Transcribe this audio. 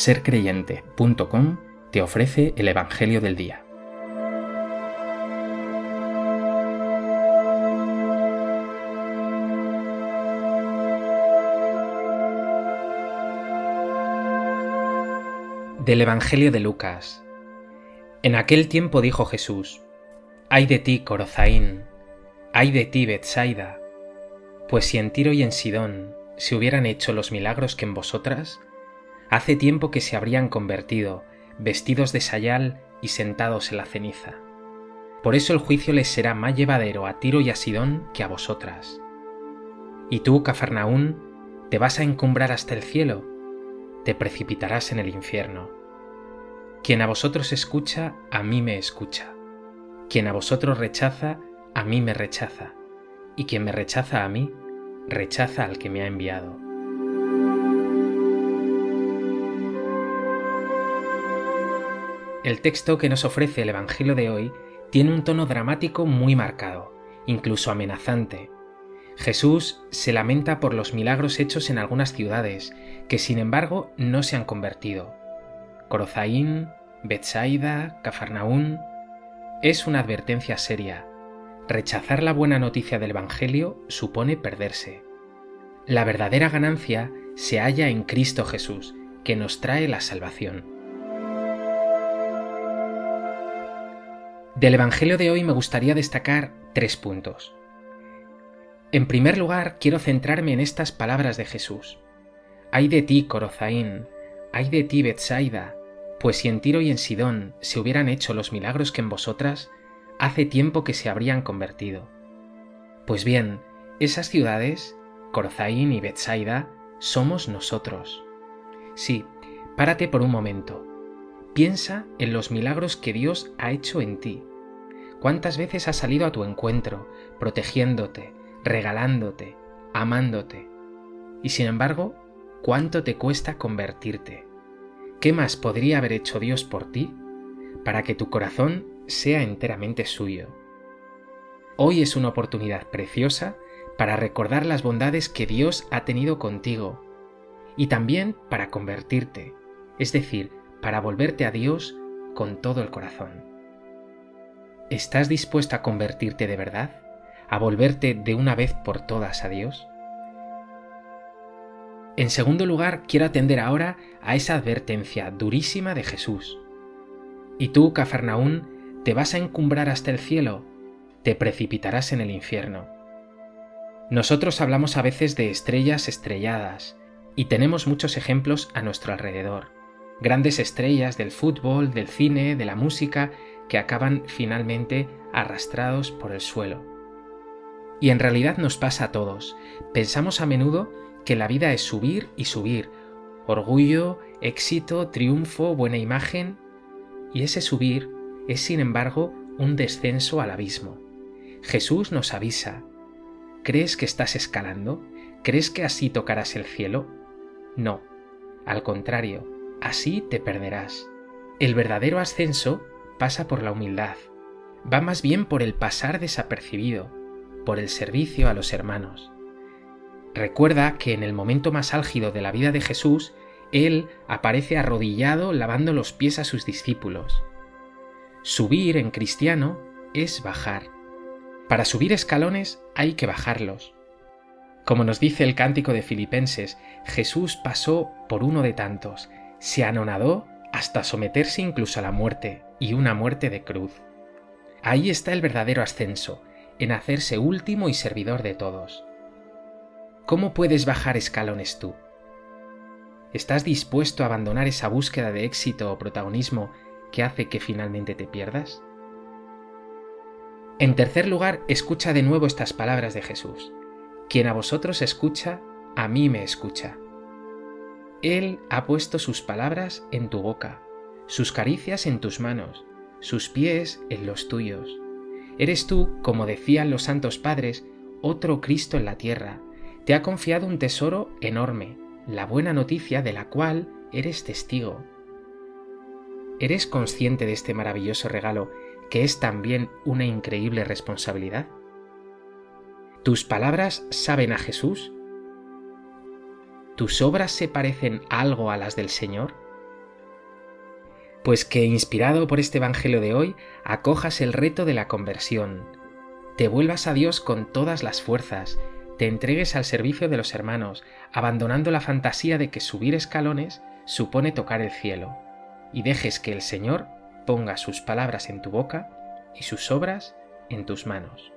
sercreyente.com te ofrece el Evangelio del Día. Del Evangelio de Lucas. En aquel tiempo dijo Jesús, Ay de ti, Corozaín, ay de ti, Betsaida, pues si en Tiro y en Sidón se hubieran hecho los milagros que en vosotras, hace tiempo que se habrían convertido, vestidos de sayal y sentados en la ceniza. Por eso el juicio les será más llevadero a Tiro y a Sidón que a vosotras. Y tú, Cafarnaún, te vas a encumbrar hasta el cielo, te precipitarás en el infierno. Quien a vosotros escucha, a mí me escucha. Quien a vosotros rechaza, a mí me rechaza. Y quien me rechaza a mí, rechaza al que me ha enviado. El texto que nos ofrece el Evangelio de hoy tiene un tono dramático muy marcado, incluso amenazante. Jesús se lamenta por los milagros hechos en algunas ciudades, que sin embargo no se han convertido. Corozaín, Betsaida, Cafarnaún. Es una advertencia seria, Rechazar la buena noticia del Evangelio supone perderse. La verdadera ganancia se halla en Cristo Jesús, que nos trae la salvación. Del Evangelio de hoy me gustaría destacar tres puntos. En primer lugar, quiero centrarme en estas palabras de Jesús. Ay de ti, Corozaín, ay de ti, Betsaida, pues si en Tiro y en Sidón se hubieran hecho los milagros que en vosotras, hace tiempo que se habrían convertido. Pues bien, esas ciudades, Corzaín y Betsaida, somos nosotros. Sí, párate por un momento. Piensa en los milagros que Dios ha hecho en ti. ¿Cuántas veces ha salido a tu encuentro, protegiéndote, regalándote, amándote? Y sin embargo, ¿cuánto te cuesta convertirte? ¿Qué más podría haber hecho Dios por ti para que tu corazón sea enteramente suyo. Hoy es una oportunidad preciosa para recordar las bondades que Dios ha tenido contigo y también para convertirte, es decir, para volverte a Dios con todo el corazón. ¿Estás dispuesto a convertirte de verdad? ¿A volverte de una vez por todas a Dios? En segundo lugar, quiero atender ahora a esa advertencia durísima de Jesús. Y tú, Cafarnaún, te vas a encumbrar hasta el cielo, te precipitarás en el infierno. Nosotros hablamos a veces de estrellas estrelladas, y tenemos muchos ejemplos a nuestro alrededor. Grandes estrellas del fútbol, del cine, de la música, que acaban finalmente arrastrados por el suelo. Y en realidad nos pasa a todos. Pensamos a menudo que la vida es subir y subir, orgullo, éxito, triunfo, buena imagen, y ese subir es sin embargo un descenso al abismo. Jesús nos avisa. ¿Crees que estás escalando? ¿Crees que así tocarás el cielo? No. Al contrario, así te perderás. El verdadero ascenso pasa por la humildad. Va más bien por el pasar desapercibido, por el servicio a los hermanos. Recuerda que en el momento más álgido de la vida de Jesús, Él aparece arrodillado lavando los pies a sus discípulos. Subir en cristiano es bajar. Para subir escalones hay que bajarlos. Como nos dice el cántico de Filipenses, Jesús pasó por uno de tantos, se anonadó hasta someterse incluso a la muerte, y una muerte de cruz. Ahí está el verdadero ascenso, en hacerse último y servidor de todos. ¿Cómo puedes bajar escalones tú? ¿Estás dispuesto a abandonar esa búsqueda de éxito o protagonismo que hace que finalmente te pierdas? En tercer lugar, escucha de nuevo estas palabras de Jesús. Quien a vosotros escucha, a mí me escucha. Él ha puesto sus palabras en tu boca, sus caricias en tus manos, sus pies en los tuyos. Eres tú, como decían los santos padres, otro Cristo en la tierra. Te ha confiado un tesoro enorme, la buena noticia de la cual eres testigo. ¿Eres consciente de este maravilloso regalo que es también una increíble responsabilidad? ¿Tus palabras saben a Jesús? ¿Tus obras se parecen algo a las del Señor? Pues que, inspirado por este Evangelio de hoy, acojas el reto de la conversión, te vuelvas a Dios con todas las fuerzas, te entregues al servicio de los hermanos, abandonando la fantasía de que subir escalones supone tocar el cielo, y dejes que el Señor ponga sus palabras en tu boca y sus obras en tus manos.